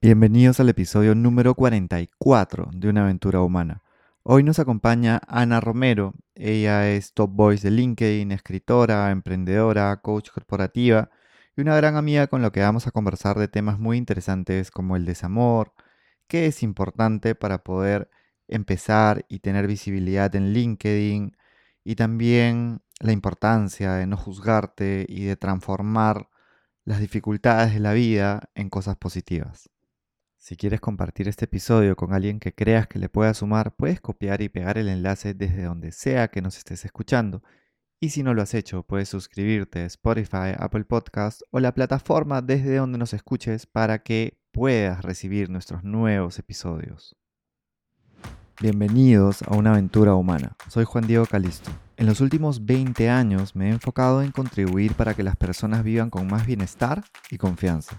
Bienvenidos al episodio número 44 de Una aventura humana. Hoy nos acompaña Ana Romero. Ella es top voice de LinkedIn, escritora, emprendedora, coach corporativa y una gran amiga con la que vamos a conversar de temas muy interesantes como el desamor, qué es importante para poder empezar y tener visibilidad en LinkedIn y también la importancia de no juzgarte y de transformar las dificultades de la vida en cosas positivas. Si quieres compartir este episodio con alguien que creas que le pueda sumar, puedes copiar y pegar el enlace desde donde sea que nos estés escuchando. Y si no lo has hecho, puedes suscribirte a Spotify, Apple Podcast o la plataforma desde donde nos escuches para que puedas recibir nuestros nuevos episodios. Bienvenidos a una aventura humana. Soy Juan Diego Calisto. En los últimos 20 años me he enfocado en contribuir para que las personas vivan con más bienestar y confianza.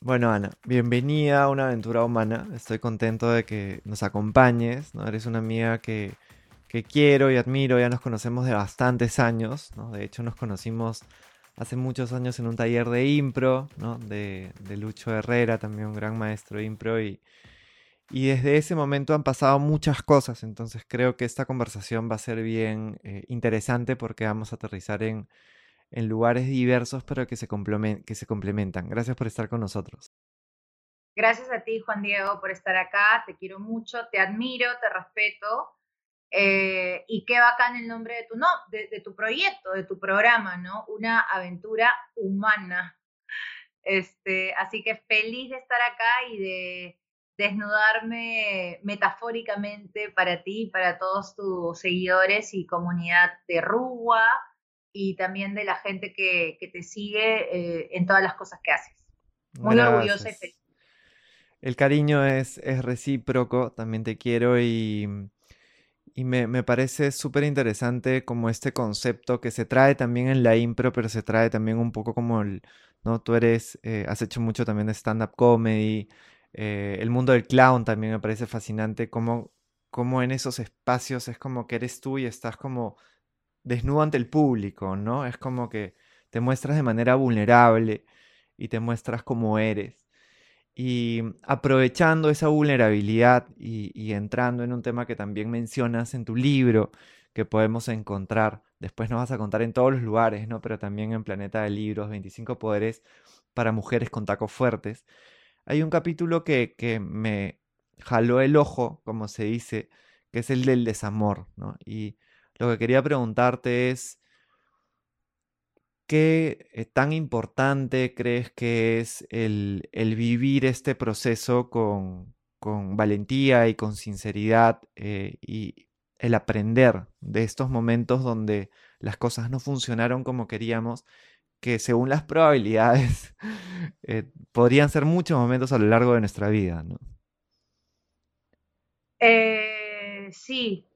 Bueno, Ana, bienvenida a una aventura humana. Estoy contento de que nos acompañes. ¿no? Eres una amiga que, quiero y admiro. Ya nos conocemos de bastantes años. ¿no? De hecho, nos conocimos hace muchos años en un taller de impro, ¿no? de, Lucho Herrera, también un gran maestro de impro. Y, y desde ese momento han pasado muchas cosas. Entonces creo que esta conversación va a ser bien eh, interesante porque vamos a aterrizar en en lugares diversos, pero que se, que se complementan. Gracias por estar con nosotros. Gracias a ti, Juan Diego, por estar acá. Te quiero mucho, te admiro, te respeto. Eh, y qué bacán el nombre de tu, no, de, tu proyecto, de tu programa, ¿no? Una aventura humana. Este, así que feliz de estar acá y de desnudarme metafóricamente para ti, para todos tus seguidores y comunidad de Rúa, y también de la gente que, te sigue eh, en todas las cosas que haces. Muy orgullosa y feliz. El cariño es, es recíproco, también te quiero y, y me, parece súper interesante como este concepto que se trae también en la impro, pero se trae también un poco como el, ¿no? Tú eres, eh, has hecho mucho también de stand-up comedy, eh, el mundo del clown también me parece fascinante, como, como en esos espacios es como que eres tú y estás como desnudo ante el público, ¿no? Es como que te muestras de manera vulnerable y te muestras como eres. Y aprovechando esa vulnerabilidad y, entrando en un tema que también mencionas en tu libro, que podemos encontrar, después nos vas a contar en todos los lugares, ¿no? Pero también en Planeta de Libros, 25 Poderes para Mujeres con Tacos Fuertes. Hay un capítulo que, que me jaló el ojo, como se dice, que es el del desamor, ¿no? Y lo que quería preguntarte es, ¿qué eh, tan importante crees que es el, vivir este proceso con, valentía y con sinceridad eh, y el aprender de estos momentos donde las cosas no funcionaron como queríamos, que según las probabilidades eh, podrían ser muchos momentos a lo largo de nuestra vida, ¿no? sí,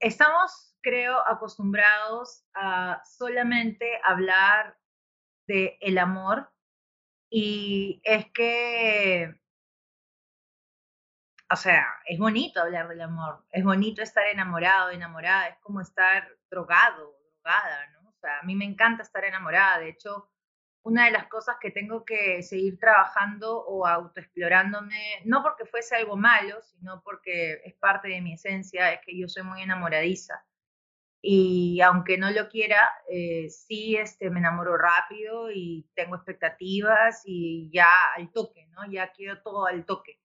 estamos creo, acostumbrados a solamente hablar de el amor y es que, o sea, es bonito hablar del amor, es bonito estar enamorado, enamorada, es como estar drogado, drogada, ¿no? O sea, a mí me encanta estar enamorada, de hecho, una de las cosas que tengo que seguir trabajando o autoexplorándome, no porque fuese algo malo, sino porque es parte de mi esencia, es que yo soy muy enamoradiza y aunque no lo quiera, eh, sí este, me enamoro rápido y tengo expectativas y ya al toque, ¿no? Ya quiero todo al toque.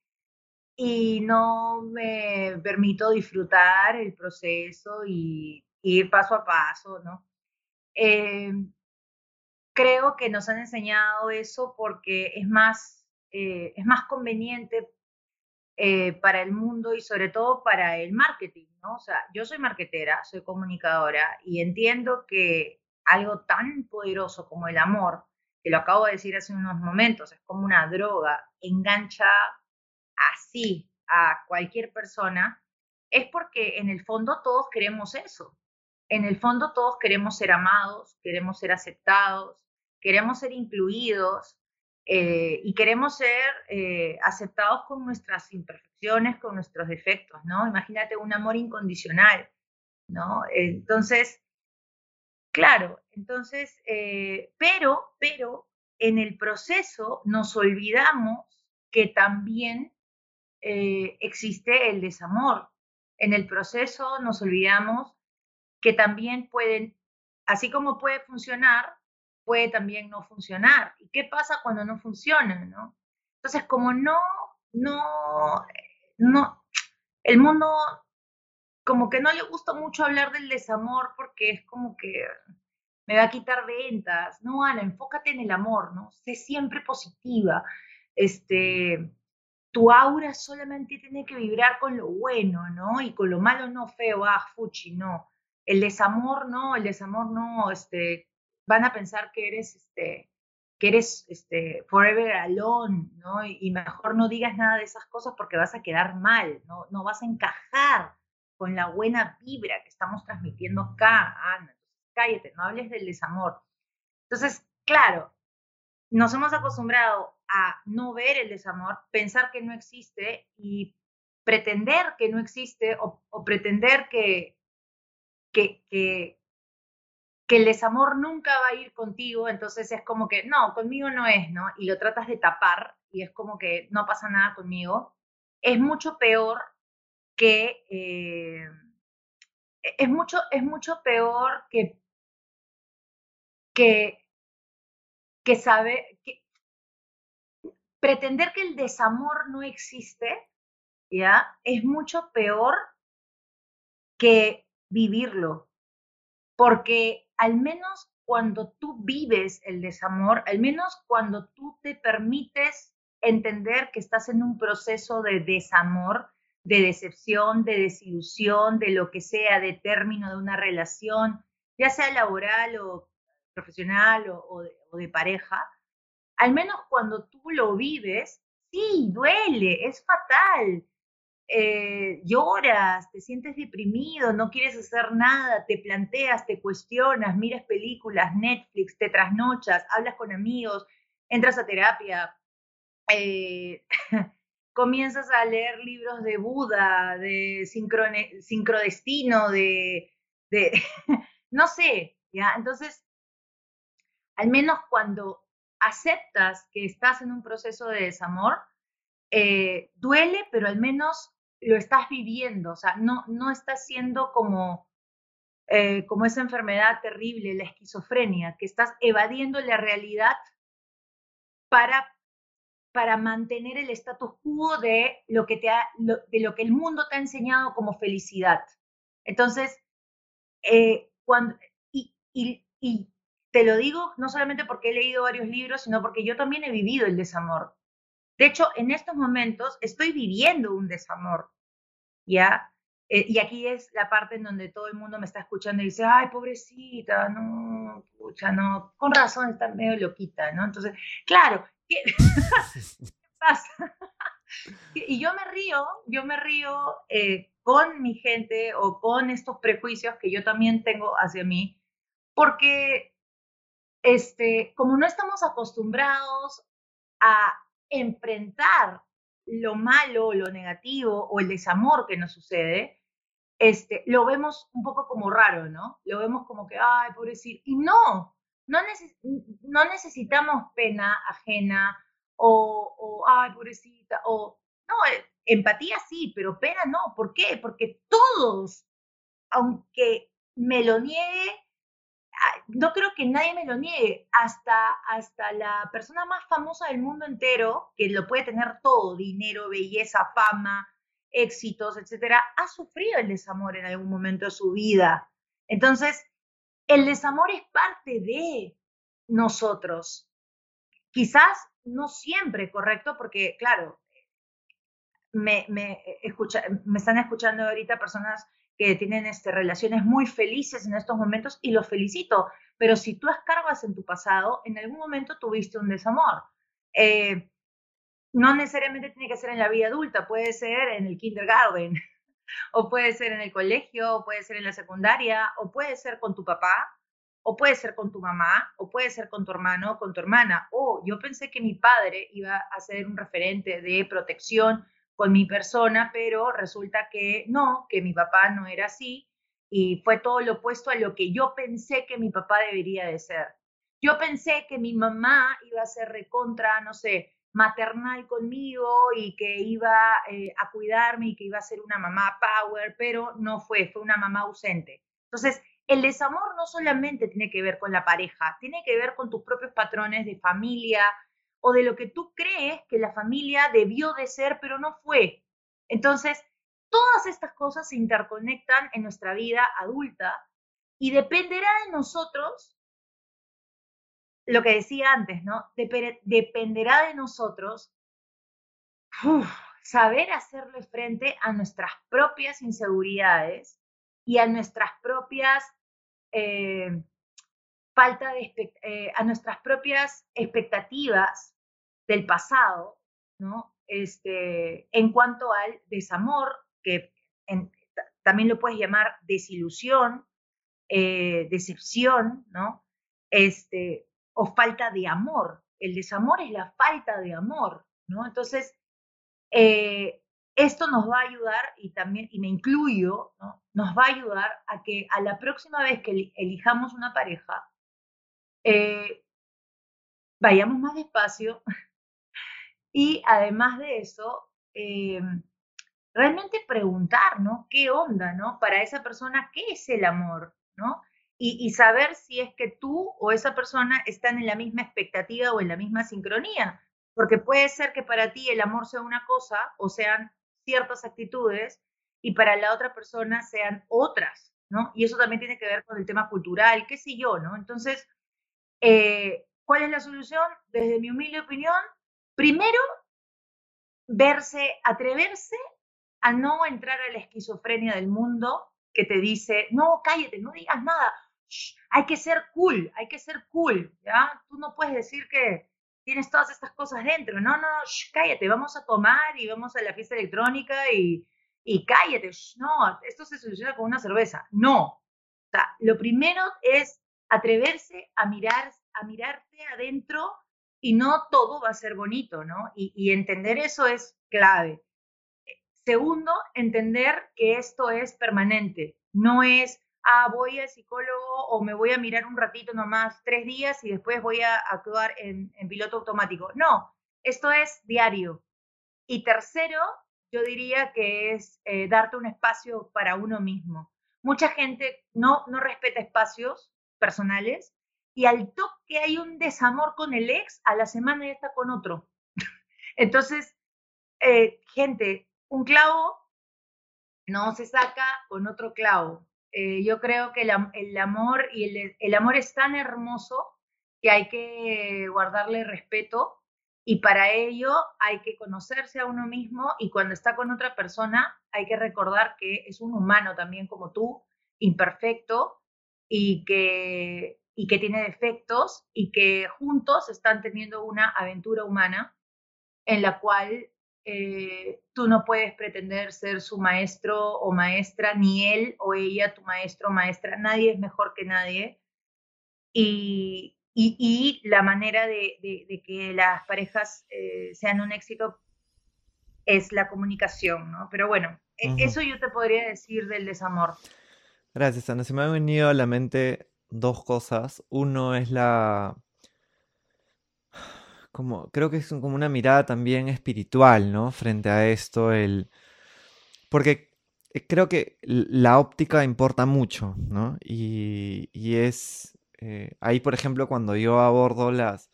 Y no me permito disfrutar el proceso y ir paso a paso, ¿no? Eh, creo que nos han enseñado eso porque es más, eh, es más conveniente eh, para el mundo y sobre todo para el marketing, ¿no? O sea, yo soy marketera, soy comunicadora y entiendo que algo tan poderoso como el amor, que lo acabo de decir hace unos momentos, es como una droga, engancha así, a cualquier persona, es porque en el fondo todos queremos eso. En el fondo todos queremos ser amados, queremos ser aceptados, queremos ser incluidos eh, y queremos ser eh, aceptados con nuestras imperfecciones, con nuestros defectos, ¿no? Imagínate un amor incondicional, ¿no? Entonces, claro, entonces, eh, pero, pero en el proceso nos olvidamos que también existe el desamor. En el proceso nos olvidamos que también pueden, así como puede funcionar, puede también no funcionar. ¿Y qué pasa cuando no funciona, no? Entonces, como no, no, no, el mundo como que no le gusta mucho hablar del desamor porque es como que me va a quitar ventas. No, Ana, enfócate en el amor, ¿no? Sé siempre positiva. Este, tu aura solamente tiene que vibrar con lo bueno, ¿no? Y con lo malo no feo, ah, fuchi, no. El desamor no, el desamor no, este, van a pensar que eres, este, que eres este, forever alone, ¿no? Y, mejor no digas nada de esas cosas porque vas a quedar mal, ¿no? No vas a encajar con la buena vibra que estamos transmitiendo acá, Ana. cállate, no hables del desamor. Entonces, claro, nos hemos acostumbrado a no ver el desamor, pensar que no existe y pretender que no existe o, pretender que, que, que, que, el desamor nunca va a ir contigo, entonces es como que, no, conmigo no es, ¿no? Y lo tratas de tapar y es como que no pasa nada conmigo, es mucho peor que... Eh, es mucho, es mucho peor que, que, que sabe, que, pretender que el desamor no existe, ¿ya? Es mucho peor que vivirlo, porque al menos cuando tú vives el desamor, al menos cuando tú te permites entender que estás en un proceso de desamor, de decepción, de desilusión, de lo que sea, de término de una relación, ya sea laboral o profesional o, de, pareja, al menos cuando tú lo vives, sí, duele, es fatal. Eh, lloras, te sientes deprimido, no quieres hacer nada, te planteas, te cuestionas, miras películas, Netflix, te trasnochas, hablas con amigos, entras a terapia, eh, comienzas a leer libros de Buda, de sincrodestino, de, de no sé, ¿ya? Entonces, al menos cuando aceptas que estás en un proceso de desamor, eh, duele, pero al menos lo estás viviendo, o sea, no, no estás siendo como, eh, como esa enfermedad terrible, la esquizofrenia, que estás evadiendo la realidad para, para mantener el status quo de lo, que te de lo que el mundo te ha enseñado como felicidad. Entonces, eh, cuando, y, y te lo digo no solamente porque he leído varios libros, sino porque yo también he vivido el desamor. De hecho, en estos momentos estoy viviendo un desamor, ¿ya? Eh, y aquí es la parte en donde todo el mundo me está escuchando y dice, ay, pobrecita, no, pucha, no, con razón está medio loquita, ¿no? Entonces, claro, ¿qué, pasa? y yo me río, yo me río eh, con mi gente o con estos prejuicios que yo también tengo hacia mí, porque este, como no estamos acostumbrados a enfrentar lo malo, lo negativo o el desamor que nos sucede, este, lo vemos un poco como raro, ¿no? Lo vemos como que, ay, pobrecito. Y no, no, no necesitamos pena ajena o, o, ay, pobrecita, o, no, eh, empatía sí, pero pena no. ¿Por qué? Porque todos, aunque me lo niegue, no creo que nadie me lo niegue, hasta, hasta la persona más famosa del mundo entero, que lo puede tener todo, dinero, belleza, fama, éxitos, etcétera, ha sufrido el desamor en algún momento de su vida. Entonces, el desamor es parte de nosotros. Quizás no siempre, ¿correcto? Porque, claro, me, me, escucha, me están escuchando ahorita personas que tienen este, relaciones muy felices en estos momentos y los felicito, pero si tú escarbas en tu pasado, en algún momento tuviste un desamor. Eh, no necesariamente tiene que ser en la vida adulta, puede ser en el kindergarten, o puede ser en el colegio, o puede ser en la secundaria, o puede ser con tu papá, o puede ser con tu mamá, o puede ser con tu hermano o con tu hermana. O yo pensé que mi padre iba a ser un referente de protección con mi persona, pero resulta que no, que mi papá no era así y fue todo lo opuesto a lo que yo pensé que mi papá debería de ser. Yo pensé que mi mamá iba a ser recontra, no sé, maternal conmigo y que iba eh, a cuidarme y que iba a ser una mamá power, pero no fue, fue una mamá ausente. Entonces, el desamor no solamente tiene que ver con la pareja, tiene que ver con tus propios patrones de familia o de lo que tú crees que la familia debió de ser, pero no fue. Entonces, todas estas cosas se interconectan en nuestra vida adulta y dependerá de nosotros, lo que decía antes, ¿no? dependerá de nosotros saber hacerle frente a nuestras propias inseguridades y a nuestras propias eh, falta de eh, a nuestras propias expectativas del pasado, ¿no? Este, en cuanto al desamor, que también lo puedes llamar desilusión, eh, decepción, ¿no? Este, o falta de amor. El desamor es la falta de amor, ¿no? Entonces, esto nos va a ayudar, y también, y me incluyo, nos va a ayudar a que a la próxima vez que elijamos una pareja, eh, vayamos más despacio y además de eso, eh, realmente preguntar, ¿no? ¿Qué onda, ¿no? Para esa persona, ¿qué es el amor, ¿no? Y, y, saber si es que tú o esa persona están en la misma expectativa o en la misma sincronía. Porque puede ser que para ti el amor sea una cosa o sean ciertas actitudes y para la otra persona sean otras, ¿no? Y eso también tiene que ver con el tema cultural, qué sé yo, ¿no? Entonces, eh, ¿cuál es la solución? Desde mi humilde opinión, primero, verse, atreverse a no entrar a la esquizofrenia del mundo que te dice, no, cállate, no digas nada, hay que ser cool, hay que ser cool, ¿ya? Tú no puedes decir que, tienes todas estas cosas dentro. No, no, cállate, vamos a tomar y vamos a la fiesta electrónica y, y cállate. no, esto se soluciona con una cerveza. No. O sea, lo primero es atreverse a mirar, a mirarte adentro y no todo va a ser bonito, ¿no? Y, entender eso es clave. Segundo, entender que esto es permanente, no es ah, voy al psicólogo o me voy a mirar un ratito nomás, tres días y después voy a actuar en, piloto automático. No, esto es diario. Y tercero, yo diría que es eh, darte un espacio para uno mismo. Mucha gente no, no respeta espacios personales y al toque hay un desamor con el ex, a la semana ya está con otro. Entonces, eh, gente, un clavo no se saca con otro clavo. Eh, yo creo que el, amor y el, amor es tan hermoso que hay que guardarle respeto y para ello hay que conocerse a uno mismo y cuando está con otra persona hay que recordar que es un humano también como tú, imperfecto y que, y que tiene defectos y que juntos están teniendo una aventura humana en la cual eh, tú no puedes pretender ser su maestro o maestra, ni él o ella tu maestro o maestra, nadie es mejor que nadie. Y, y, la manera de, de, que las parejas eh, sean un éxito es la comunicación, ¿no? Pero bueno, e, eso yo te podría decir del desamor. Gracias, Ana. Se me han venido a la mente dos cosas. Uno es la como, creo que es como una mirada también espiritual, ¿no? Frente a esto, el... Porque eh, creo que la óptica importa mucho, ¿no? Y, es... Eh, ahí, por ejemplo, cuando yo abordo las...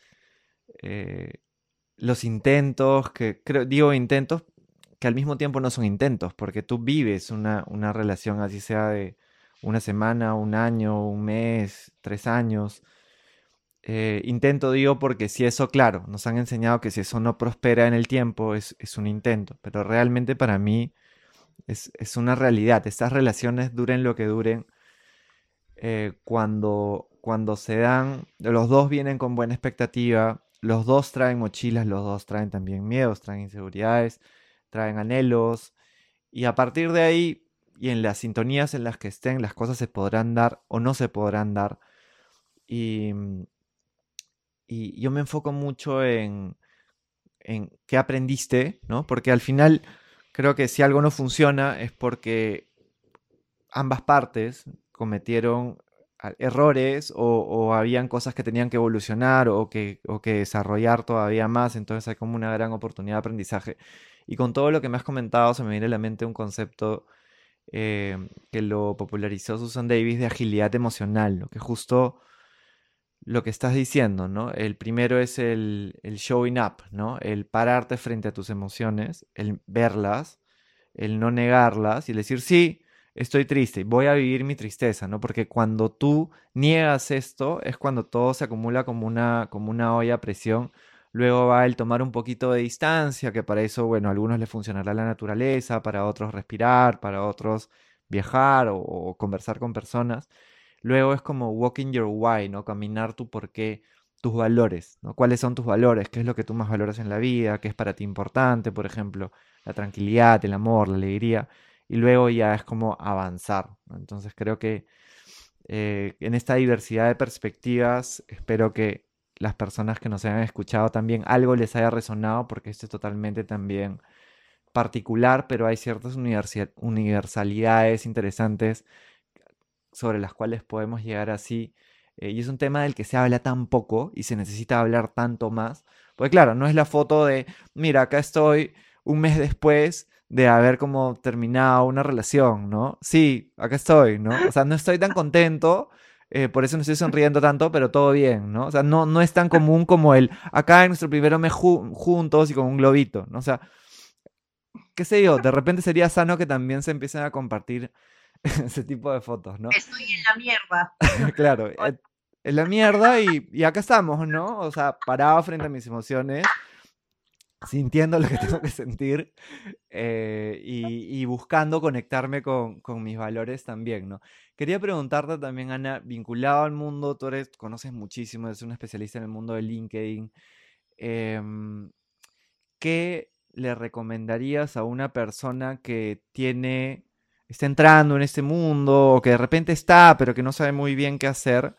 Eh, los intentos, que digo intentos, que al mismo tiempo no son intentos, porque tú vives una, una relación, así sea de una semana, un año, un mes, tres años, eh, intento digo porque si eso, claro, nos han enseñado que si eso no prospera en el tiempo es, un intento, pero realmente para mí es, una realidad. Estas relaciones duren lo que duren, eh, cuando, cuando se dan, los dos vienen con buena expectativa, los dos traen mochilas, los dos traen también miedos, traen inseguridades, traen anhelos. Y a partir de ahí, y en las sintonías en las que estén, las cosas se podrán dar o no se podrán dar. Y, mm, y yo me enfoco mucho en, en qué aprendiste, ¿no? Porque al final creo que si algo no funciona es porque ambas partes cometieron errores o, habían cosas que tenían que evolucionar o que, que desarrollar todavía más, entonces hay como una gran oportunidad de aprendizaje. Y con todo lo que me has comentado se me viene a la mente un concepto eh, que lo popularizó Susan Davis de agilidad emocional, lo que justo lo que estás diciendo, ¿no? El primero es el, showing up, ¿no? El pararte frente a tus emociones, el verlas, el no negarlas y el decir, sí, estoy triste, voy a vivir mi tristeza, ¿no? Porque cuando tú niegas esto es cuando todo se acumula como una, como una olla a presión. Luego va el tomar un poquito de distancia, que para eso, bueno, a algunos les funcionará la naturaleza, para otros respirar, para otros viajar o conversar con personas. Luego es como walking your why, ¿no? Caminar tu por qué, tus valores, ¿no? ¿Cuáles son tus valores? ¿Qué es lo que tú más valoras en la vida? ¿Qué es para ti importante? Por ejemplo, la tranquilidad, el amor, la alegría. Y luego ya es como avanzar. Entonces creo que eh, en esta diversidad de perspectivas, espero que las personas que nos hayan escuchado también algo les haya resonado, porque esto es totalmente también particular, pero hay ciertas universalidades interesantes sobre las cuales podemos llegar así. Eh, y es un tema del que se habla tan poco y se necesita hablar tanto más. Porque claro, no es la foto de, mira, acá estoy un mes después de haber como terminado una relación, ¿no? Sí, acá estoy, ¿no? O sea, no estoy tan contento, eh, por eso no estoy sonriendo tanto, pero todo bien, ¿no? O sea, no, no es tan común como el, acá en nuestro primero mes juntos y con un globito, ¿no? O sea, qué sé yo, de repente sería sano que también se empiecen a compartir ese tipo de fotos, ¿no? Estoy en la mierda. claro, eh, en la mierda y, y, acá estamos, ¿no? O sea, parado frente a mis emociones, sintiendo lo que tengo que sentir eh, y, buscando conectarme con, con, mis valores también, ¿no? Quería preguntarte también, Ana, vinculado al mundo, tú eres, conoces muchísimo, eres una especialista en el mundo de LinkedIn. Em, ¿Qué le recomendarías a una persona que tiene está entrando en este mundo o que de repente está, pero que no sabe muy bien qué hacer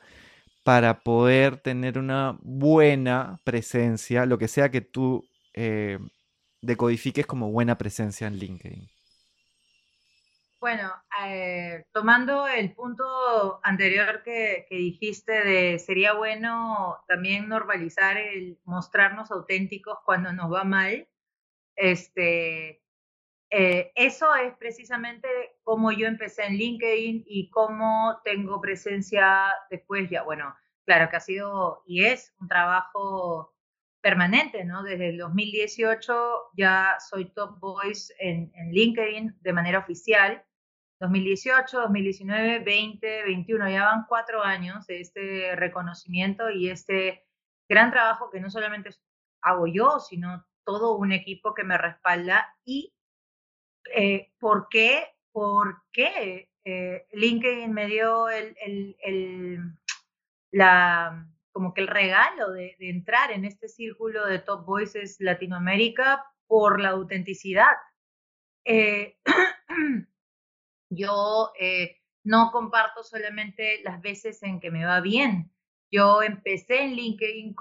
para poder tener una buena presencia, lo que sea que tú eh, decodifiques como buena presencia en LinkedIn. Bueno, eh, tomando el punto anterior que, dijiste de sería bueno también normalizar el mostrarnos auténticos cuando nos va mal, este, eh, eso es precisamente cómo yo empecé en LinkedIn y cómo tengo presencia después ya. Bueno, claro que ha sido y es un trabajo permanente, ¿no? Desde el 2018 ya soy top voice en, LinkedIn de manera oficial. 2018, 2019, 20, 21, ya van cuatro años de este reconocimiento y este gran trabajo que no solamente hago yo, sino todo un equipo que me respalda y eh, ¿por qué? ¿Por qué eh, LinkedIn me dio el, la, como que el regalo de, entrar en este círculo de Top Voices Latinoamérica por la autenticidad? Eh, yo no comparto solamente las veces en que me va bien. Yo empecé en LinkedIn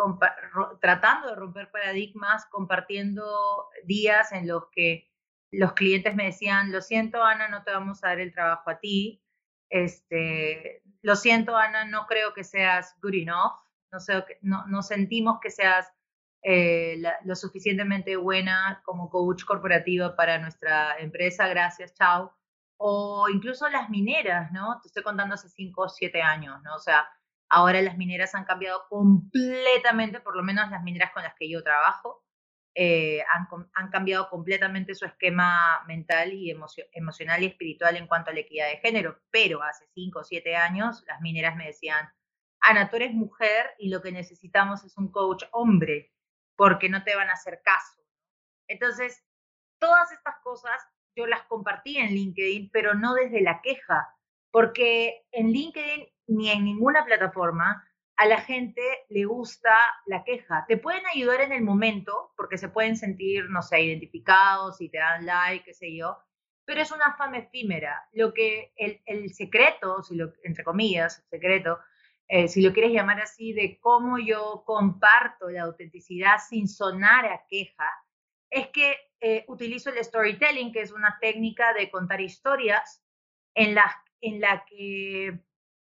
tratando de romper paradigmas, compartiendo días en los que los clientes me decían, lo siento Ana, no te vamos a dar el trabajo a ti. Este, lo siento Ana, no creo que seas good enough. No, sé, no, no sentimos que seas eh, lo suficientemente buena como coach corporativa para nuestra empresa. Gracias, chao. O incluso las mineras, ¿no? Te estoy contando hace 5 o 7 años, ¿no? O sea, ahora las mineras han cambiado completamente, por lo menos las mineras con las que yo trabajo. Eh, han, cambiado completamente su esquema mental y emocional y espiritual en cuanto a la equidad de género. Pero hace cinco o siete años las mineras me decían, Ana, tú eres mujer y lo que necesitamos es un coach hombre, porque no te van a hacer caso. Entonces, todas estas cosas yo las compartí en LinkedIn, pero no desde la queja, porque en LinkedIn ni en ninguna plataforma a la gente le gusta la queja. Te pueden ayudar en el momento porque se pueden sentir, no sé, identificados y te dan like, qué sé yo, pero es una fama efímera. Lo que el, el secreto, si lo, entre comillas, secreto, eh, si lo quieres llamar así, de cómo yo comparto la autenticidad sin sonar a queja, es que eh, utilizo el storytelling, que es una técnica de contar historias en la, en la que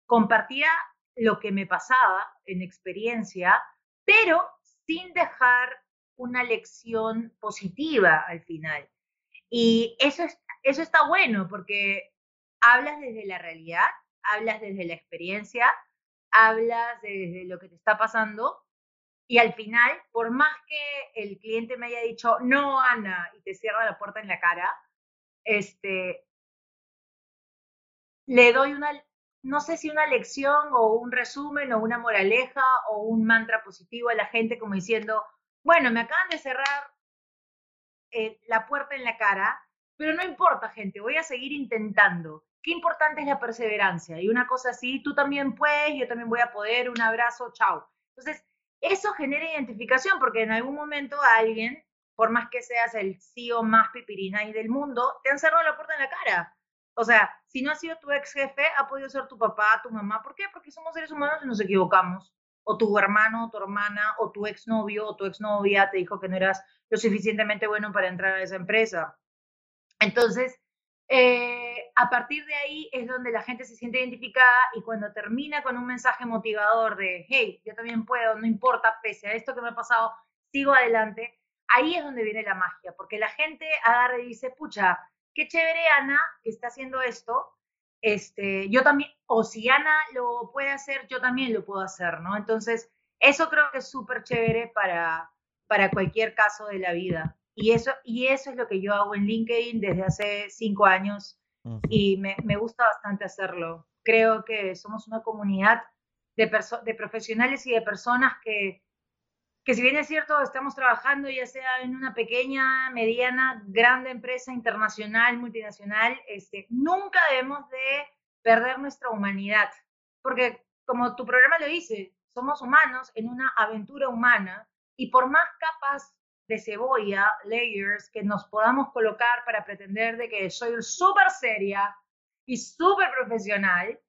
compartía lo que me pasaba en experiencia, pero sin dejar una lección positiva al final. Y eso, es, eso está bueno porque hablas desde la realidad, hablas desde la experiencia, hablas desde lo que te está pasando y al final, por más que el cliente me haya dicho, no, Ana, y te cierra la puerta en la cara, este, le doy una, no sé si una lección o un resumen o una moraleja o un mantra positivo a la gente como diciendo, bueno, me acaban de cerrar eh, la puerta en la cara, pero no importa, gente, voy a seguir intentando. Qué importante es la perseverancia. Y una cosa así, tú también puedes, yo también voy a poder, un abrazo, chao. Entonces, eso genera identificación porque en algún momento alguien, por más que seas el CEO más pipirinay del mundo, te han cerrado la puerta en la cara. O sea, si no ha sido tu ex jefe, ha podido ser tu papá, tu mamá. ¿Por qué? Porque somos seres humanos y nos equivocamos. O tu hermano, o tu hermana, o tu exnovio, o tu exnovia te dijo que no eras lo suficientemente bueno para entrar a esa empresa. Entonces, eh, a partir de ahí es donde la gente se siente identificada y cuando termina con un mensaje motivador de, hey, yo también puedo, no importa, pese a esto que me ha pasado, sigo adelante, ahí es donde viene la magia, porque la gente agarra y dice, pucha, qué chévere Ana que está haciendo esto, este, yo también, o si Ana lo puede hacer, yo también lo puedo hacer, ¿no? Entonces, eso creo que es súper chévere para, para cualquier caso de la vida. Y eso, y eso es lo que yo hago en LinkedIn desde hace cinco años y me, me, gusta bastante hacerlo. Creo que somos una comunidad de, de profesionales y de personas que, que si bien es cierto, estamos trabajando ya sea en una pequeña, mediana, grande empresa internacional, multinacional, este, nunca debemos de perder nuestra humanidad, porque como tu programa lo dice, somos humanos en una aventura humana y por más capas de cebolla, layers, que nos podamos colocar para pretender de que soy súper seria y súper profesional,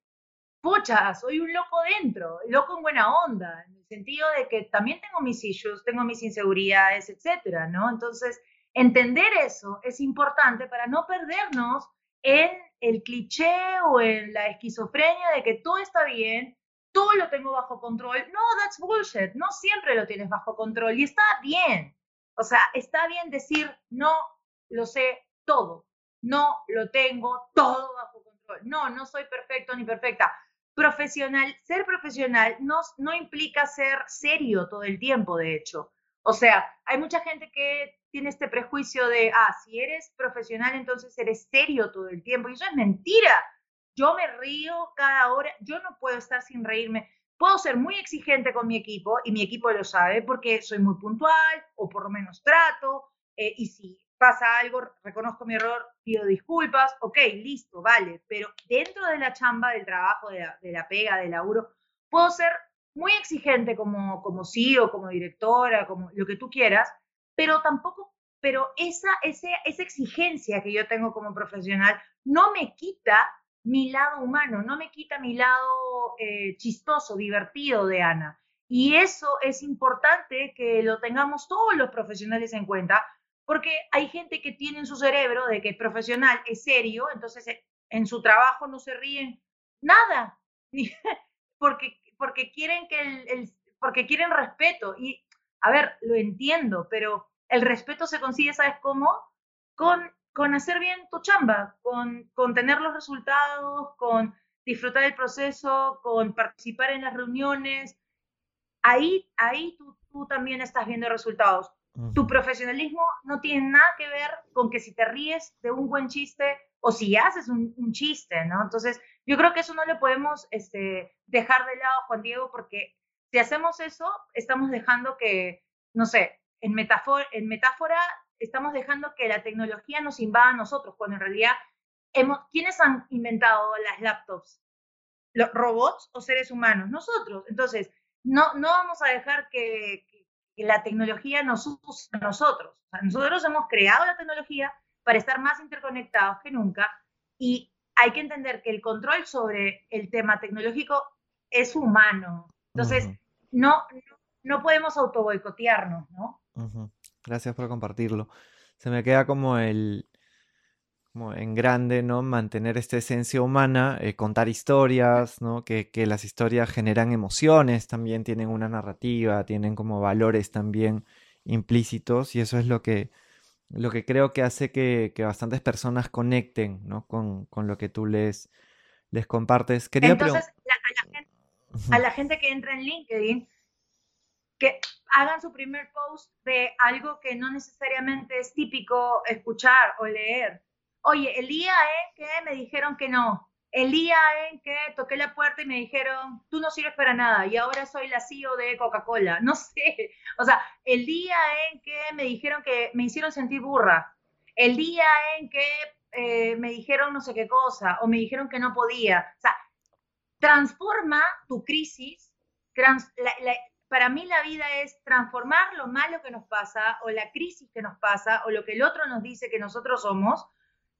pucha, soy un loco dentro, loco en buena onda, en el sentido de que también tengo mis issues, tengo mis inseguridades, etcétera, ¿no? Entonces, entender eso es importante para no perdernos en el cliché o en la esquizofrenia de que todo está bien, todo lo tengo bajo control. No, that's bullshit. No siempre lo tienes bajo control y está bien. O sea, está bien decir, no lo sé todo, no lo tengo todo bajo control. No, no soy perfecto ni perfecta. Profesional, ser profesional no, no implica ser serio todo el tiempo, de hecho. O sea, hay mucha gente que tiene este prejuicio de, ah, si eres profesional, entonces eres serio todo el tiempo. Y eso es mentira. Yo me río cada hora, yo no puedo estar sin reírme. Puedo ser muy exigente con mi equipo y mi equipo lo sabe porque soy muy puntual o por lo menos trato eh, y si pasa algo, reconozco mi error, pido disculpas, ok, listo, vale, pero dentro de la chamba del trabajo, de la, de la pega, del laburo, puedo ser muy exigente como, como CEO, como directora, como lo que tú quieras, pero tampoco, pero esa, esa, esa exigencia que yo tengo como profesional no me quita mi lado humano, no me quita mi lado eh, chistoso, divertido de Ana. Y eso es importante que lo tengamos todos los profesionales en cuenta, porque hay gente que tiene en su cerebro de que el profesional es serio, entonces eh, en su trabajo no se ríen nada, porque, porque quieren que el, porque quieren respeto. Y a ver, lo entiendo, pero el respeto se consigue, ¿sabes cómo? Con con hacer bien tu chamba, con, con tener los resultados, con disfrutar el proceso, con participar en las reuniones. Ahí, ahí tú, tú también estás viendo resultados. Tu profesionalismo no tiene nada que ver con que si te ríes de un buen chiste o si haces un, un chiste, ¿no? Entonces, yo creo que eso no le podemos este, dejar de lado, Juan Diego, porque si hacemos eso, estamos dejando que, no sé, en metáfora, en metáfora estamos dejando que la tecnología nos invada a nosotros, cuando en realidad, hemos, ¿quiénes han inventado las laptops? ¿Los robots o seres humanos? Nosotros. Entonces, no, no vamos a dejar que, la tecnología nos use a nosotros. nosotros hemos creado la tecnología para estar más interconectados que nunca y hay que entender que el control sobre el tema tecnológico es humano. Entonces, no, no, podemos auto boicotearnos, ¿no? Gracias por compartirlo. Se me queda como el, como en grande, ¿no? Mantener esta esencia humana, eh, contar historias, ¿no? Que, las historias generan emociones, también tienen una narrativa, tienen como valores también implícitos y eso es lo que, lo que creo que hace que, bastantes personas conecten, ¿no? Con, lo que tú les, les compartes. Quería Entonces, a, la gente, a la gente que entra en LinkedIn, que hagan su primer post de algo que no necesariamente es típico escuchar o leer. Oye, el día en que me dijeron que no, el día en que toqué la puerta y me dijeron, tú no sirves para nada y ahora soy la CEO de Coca-Cola, no sé, o sea, el día en que me dijeron que me hicieron sentir burra, el día en que eh, me dijeron no sé qué cosa o me dijeron que no podía, o sea, transforma tu crisis, para mí la vida es transformar lo malo que nos pasa o la crisis que nos pasa o lo que el otro nos dice que nosotros somos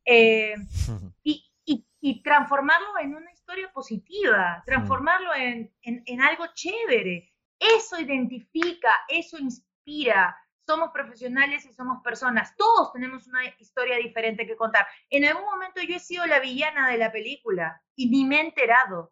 eh, y, transformarlo en una historia positiva, transformarlo en, algo chévere. Eso identifica, eso inspira. Somos profesionales y somos personas. Todos tenemos una historia diferente que contar. En algún momento yo he sido la villana de la película y ni me he enterado.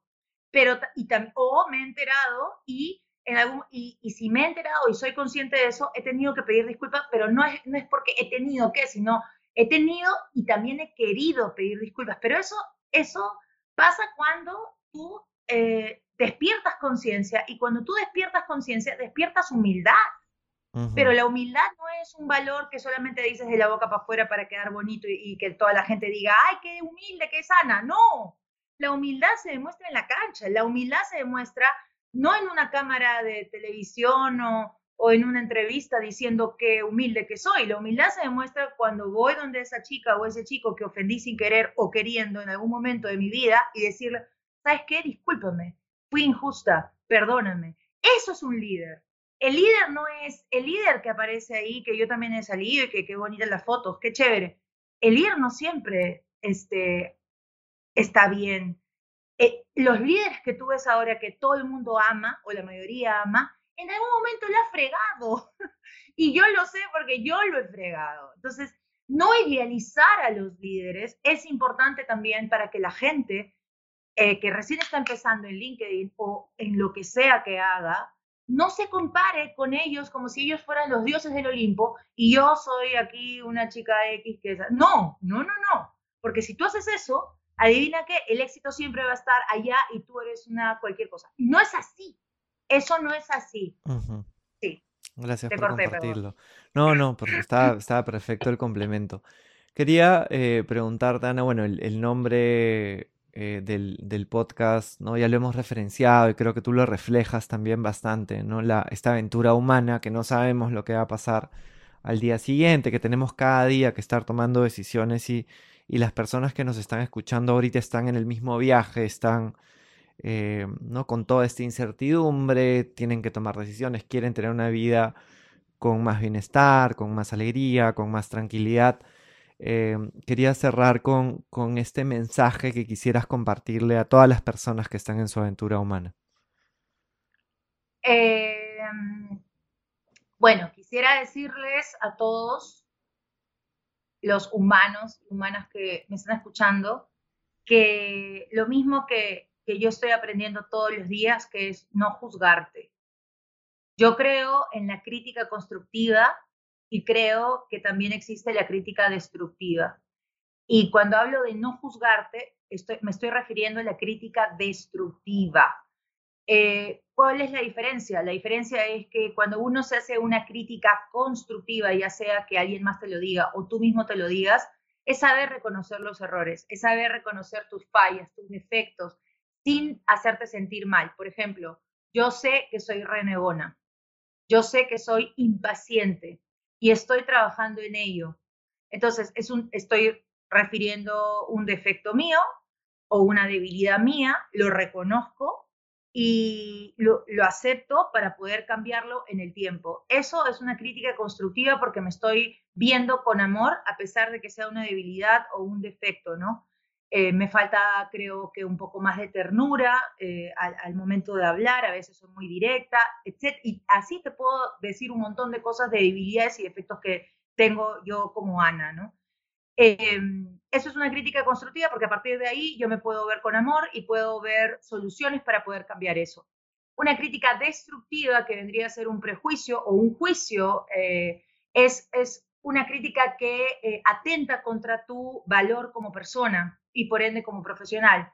Pero, y o me he enterado y, en algún, y, si me he enterado y soy consciente de eso, he tenido que pedir disculpas, pero no es, no es porque he tenido que, sino he tenido y también he querido pedir disculpas, pero eso, eso pasa cuando tú eh, despiertas conciencia y cuando tú despiertas conciencia, despiertas humildad. Pero la humildad no es un valor que solamente dices de la boca para afuera para quedar bonito y, y, que toda la gente diga, ay, qué humilde, qué sana. No, la humildad se demuestra en la cancha, la humildad se demuestra no en una cámara de televisión o, o en una entrevista diciendo qué humilde que soy. La humildad se demuestra cuando voy donde esa chica o ese chico que ofendí sin querer o queriendo en algún momento de mi vida y decirle, ¿sabes qué? Discúlpame, fui injusta, perdóname. Eso es un líder. El líder no es el líder que aparece ahí, que yo también he salido y que qué bonitas las fotos, qué chévere. El líder no siempre este, está bien. Eh, los líderes que tú ves ahora que todo el mundo ama, o la mayoría ama, en algún momento la ha fregado. y yo lo sé porque yo lo he fregado. Entonces, no idealizar a los líderes es importante también para que la gente eh, que recién está empezando en LinkedIn o en lo que sea que haga, no se compare con ellos como si ellos fueran los dioses del Olimpo y yo soy aquí una chica X que. No, no, no, no. Porque si tú haces eso, adivina que el éxito siempre va a estar allá y tú eres una cualquier cosa. No es así. Eso no es así. Sí. Gracias por compartirlo. No, no, porque estaba, estaba perfecto el complemento. Quería eh, preguntarte, Ana, bueno, el, nombre eh, del, podcast, ¿no? Ya lo hemos referenciado y creo que tú lo reflejas también bastante, ¿no? La, esta aventura humana que no sabemos lo que va a pasar al día siguiente, que tenemos cada día que estar tomando decisiones y, y las personas que nos están escuchando ahorita están en el mismo viaje, están eh, ¿no? con toda esta incertidumbre, tienen que tomar decisiones, quieren tener una vida con más bienestar, con más alegría, con más tranquilidad. Eh, quería cerrar con, con este mensaje que quisieras compartirle a todas las personas que están en su aventura humana. Em, bueno, quisiera decirles a todos los humanos humanas que me están escuchando que lo mismo que que yo estoy aprendiendo todos los días, que es no juzgarte. Yo creo en la crítica constructiva y creo que también existe la crítica destructiva. Y cuando hablo de no juzgarte, me estoy refiriendo a la crítica destructiva. Eh, ¿Cuál es la diferencia? La diferencia es que cuando uno se hace una crítica constructiva, ya sea que alguien más te lo diga o tú mismo te lo digas, es saber reconocer los errores, es saber reconocer tus fallas, tus defectos, sin hacerte sentir mal. Por ejemplo, yo sé que soy renegona, yo sé que soy impaciente y estoy trabajando en ello. Entonces, estoy refiriendo un defecto mío o una debilidad mía, lo reconozco y lo, acepto para poder cambiarlo en el tiempo. Eso es una crítica constructiva porque me estoy viendo con amor a pesar de que sea una debilidad o un defecto, ¿no? Eh, me falta, creo que, un poco más de ternura eh, al, al, momento de hablar, a veces soy muy directa, etc. Y así te puedo decir un montón de cosas de debilidades y defectos que tengo yo como Ana, ¿no? Eh, eso es una crítica constructiva porque a partir de ahí yo me puedo ver con amor y puedo ver soluciones para poder cambiar eso. Una crítica destructiva que vendría a ser un prejuicio o un juicio eh, es, es, una crítica que eh, atenta contra tu valor como persona y por ende como profesional.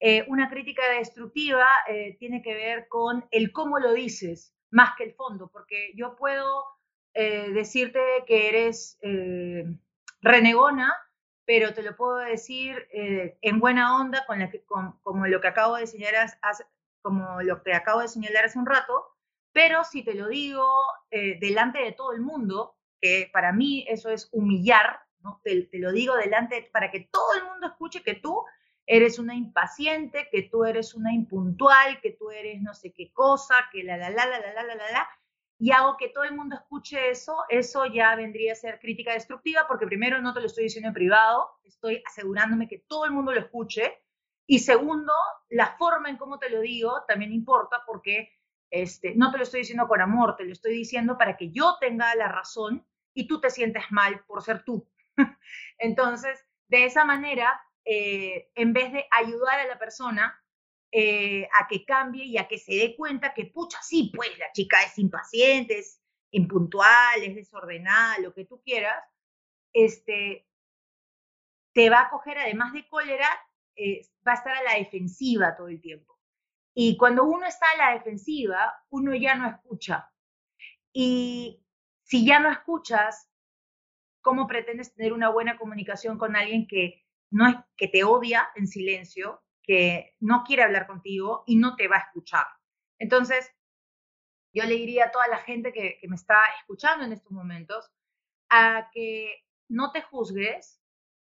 Eh, una crítica destructiva eh, tiene que ver con el cómo lo dices más que el fondo, porque yo puedo decirte que eres renegona, pero te lo puedo decir eh, en buena onda, con la que, con, como lo que acabo de señalar hace, como lo que acabo de señalar hace un rato, pero si te lo digo eh, delante de todo el mundo, que para mí eso es humillar, ¿no? te, te, lo digo delante para que todo el mundo escuche que tú eres una impaciente, que tú eres una impuntual, que tú eres no sé qué cosa, que la la la la la la la la, la y hago que todo el mundo escuche eso, eso ya vendría a ser crítica destructiva, porque primero no te lo estoy diciendo en privado, estoy asegurándome que todo el mundo lo escuche. Y segundo, la forma en cómo te lo digo también importa porque este, no te lo estoy diciendo con amor, te lo estoy diciendo para que yo tenga la razón y tú te sientes mal por ser tú. Entonces, de esa manera, eh, en vez de ayudar a la persona, eh, a que cambie y a que se dé cuenta que, pucha, sí, pues la chica es impaciente, es impuntual, es desordenada, lo que tú quieras, este, te va a coger, además de cólera, eh, va a estar a la defensiva todo el tiempo. Y cuando uno está a la defensiva, uno ya no escucha. Y si ya no escuchas, ¿cómo pretendes tener una buena comunicación con alguien que no es que te odia en silencio, que no quiere hablar contigo y no te va a escuchar. Entonces, yo le diría a toda la gente que, me está escuchando en estos momentos a que no te juzgues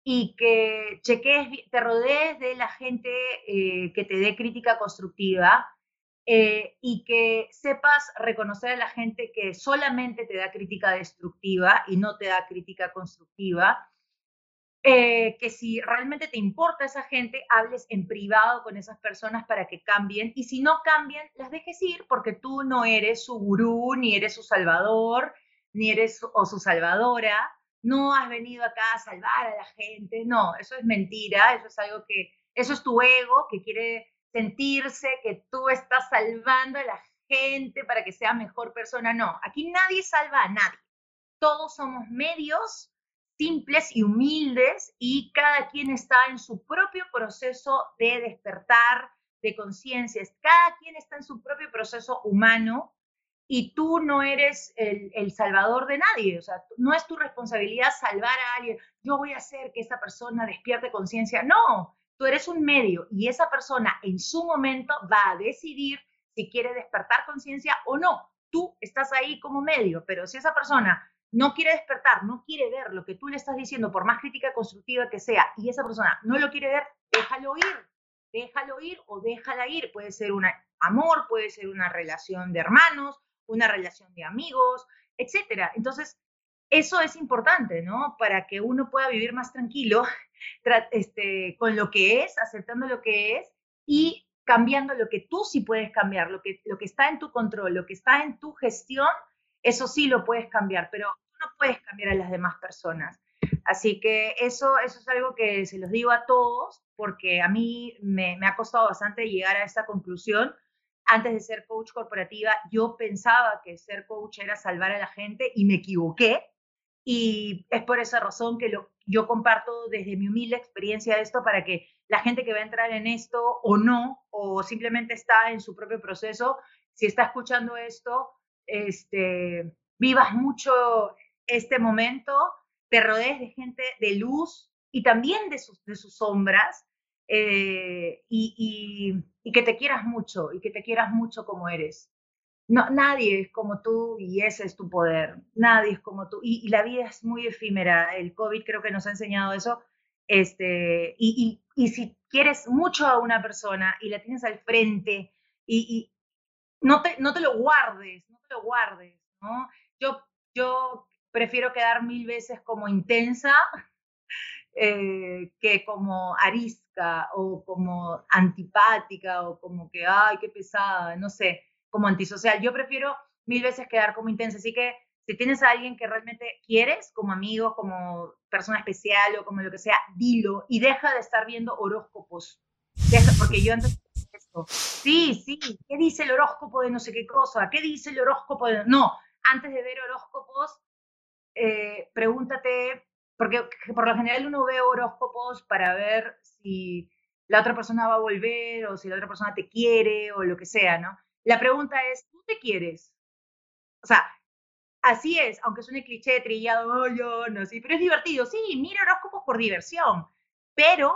y que cheques, te rodees de la gente eh, que te dé crítica constructiva eh, y que sepas reconocer a la gente que solamente te da crítica destructiva y no te da crítica constructiva eh, que si realmente te importa esa gente, hables en privado con esas personas para que cambien. Y si no cambian, las dejes ir porque tú no eres su gurú, ni eres su salvador, ni eres su, o su salvadora, no has venido acá a salvar a la gente, no, eso es mentira, eso es algo que, eso es tu ego que quiere sentirse que tú estás salvando a la gente para que sea mejor persona, no, aquí nadie salva a nadie, todos somos medios simples y humildes y cada quien está en su propio proceso de despertar de conciencia, cada quien está en su propio proceso humano y tú no eres el, salvador de nadie, o sea, no es tu responsabilidad salvar a alguien, yo voy a hacer que esa persona despierte conciencia, no, tú eres un medio y esa persona en su momento va a decidir si quiere despertar conciencia o no, tú estás ahí como medio, pero si esa persona no quiere despertar, no quiere ver lo que tú le estás diciendo, por más crítica constructiva que sea, y esa persona no lo quiere ver, déjalo ir, déjalo ir o déjala ir. Puede ser un amor, puede ser una relación de hermanos, una relación de amigos, etcétera. Entonces, eso es importante, ¿no? Para que uno pueda vivir más tranquilo este, con lo que es, aceptando lo que es y cambiando lo que tú sí puedes cambiar, lo que, lo que está en tu control, lo que está en tu gestión eso sí lo puedes cambiar, pero no puedes cambiar a las demás personas. Así que eso, eso es algo que se los digo a todos, porque a mí me, ha costado bastante llegar a esta conclusión. Antes de ser coach corporativa, yo pensaba que ser coach era salvar a la gente y me equivoqué. Y es por esa razón que yo comparto desde mi humilde experiencia esto para que la gente que va a entrar en esto o no, o simplemente está en su propio proceso, si está escuchando esto, este, vivas mucho este momento, te rodees de gente de luz y también de sus, sombras eh, y, que te quieras mucho y que te quieras mucho como eres. No, nadie es como tú y ese es tu poder. Nadie es como tú. Y, la vida es muy efímera. El COVID creo que nos ha enseñado eso. Este, y, si quieres mucho a una persona y la tienes al frente y, no, te, no te lo guardes, no te lo guardes, ¿no? Yo, yo prefiero quedar mil veces como intensa eh, que como arisca o como antipática o como que, ay, qué pesada, no sé, como antisocial. Yo prefiero mil veces quedar como intensa. Así que si tienes a alguien que realmente quieres, como amigo, como persona especial o como lo que sea, dilo y deja de estar viendo horóscopos. Porque yo antes Sí, sí, ¿qué dice el horóscopo de no sé qué cosa? ¿Qué dice el horóscopo de.? No, antes de ver horóscopos, eh, pregúntate, porque por lo general uno ve horóscopos para ver si la otra persona va a volver o si la otra persona te quiere o lo que sea, ¿no? La pregunta es, ¿tú te quieres? O sea, así es, aunque suene cliché, trillado, oh, no, sí, pero es divertido. Sí, mira horóscopos por diversión, pero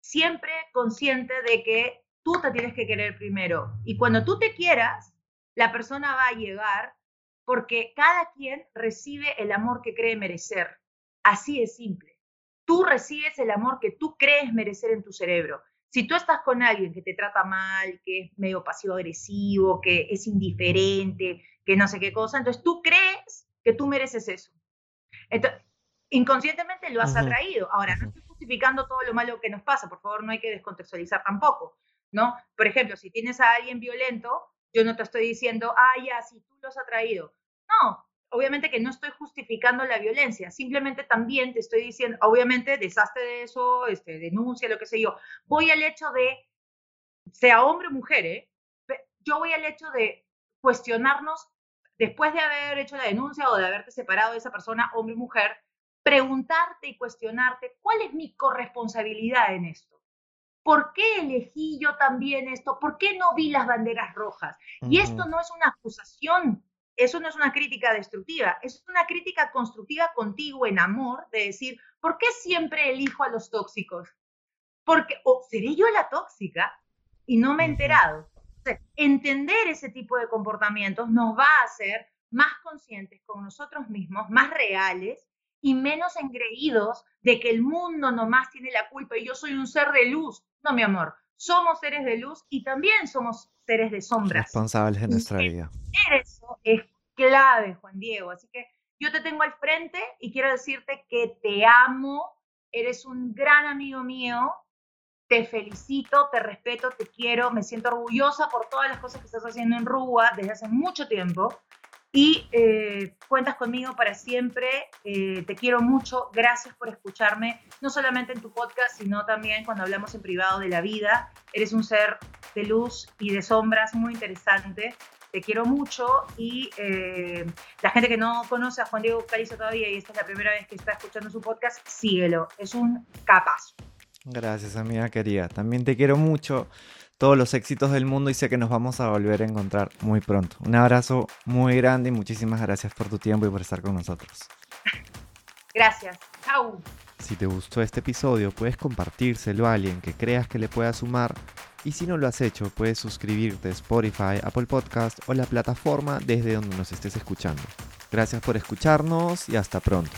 siempre consciente de que tú te tienes que querer primero. Y cuando tú te quieras, la persona va a llegar porque cada quien recibe el amor que cree merecer. Así es simple. Tú recibes el amor que tú crees merecer en tu cerebro. Si tú estás con alguien que te trata mal, que es medio pasivo-agresivo, que es indiferente, que no sé qué cosa, entonces tú crees que tú mereces eso. Entonces, inconscientemente lo has atraído. Ahora, no estoy justificando todo lo malo que nos pasa, por favor, no hay que descontextualizar tampoco, ¿no? Por ejemplo, si tienes a alguien violento, yo no te estoy diciendo, ah, ya, si tú lo has atraído. No, obviamente que no estoy justificando la violencia, simplemente también te estoy diciendo, obviamente, deshazte de eso, este, denuncia, lo que sé yo. Voy al hecho de, sea hombre o mujer, ¿eh? yo voy al hecho de cuestionarnos después de haber hecho la denuncia o de haberte separado de esa persona, hombre o mujer, preguntarte y cuestionarte cuál es mi corresponsabilidad en esto. ¿Por qué elegí yo también esto? ¿Por qué no vi las banderas rojas? Y esto no es una acusación, eso no es una crítica destructiva, es una crítica constructiva contigo en amor, de decir, ¿por qué siempre elijo a los tóxicos? Porque, o seré yo la tóxica y no me he enterado entender ese tipo de comportamientos nos va a hacer más conscientes con nosotros mismos, más reales y menos engreídos de que el mundo nomás tiene la culpa y yo soy un ser de luz. No, mi amor, somos seres de luz y también somos seres de sombras. Responsables de nuestra vida. Eso es clave, Juan Diego. Así que yo te tengo al frente y quiero decirte que te amo, eres un gran amigo mío, te felicito, te respeto, te quiero, me siento orgullosa por todas las cosas que estás haciendo en Rúa desde hace mucho tiempo y eh, cuentas conmigo para siempre. Eh, te quiero mucho, gracias por escucharme, no solamente en tu podcast, sino también cuando hablamos en privado de la vida. Eres un ser de luz y de sombras muy interesante. Te quiero mucho y eh, la gente que no conoce a Juan Diego Calizo todavía y esta es la primera vez que está escuchando su podcast, síguelo. Es un capaz. Gracias, amiga querida. También te quiero mucho. Todos los éxitos del mundo y sé que nos vamos a volver a encontrar muy pronto. Un abrazo muy grande y muchísimas gracias por tu tiempo y por estar con nosotros. Gracias. Chau. Si te gustó este episodio, puedes compartírselo a alguien que creas que le pueda sumar. Y si no lo has hecho, puedes suscribirte a Spotify, Apple Podcast o la plataforma desde donde nos estés escuchando. Gracias por escucharnos y hasta pronto.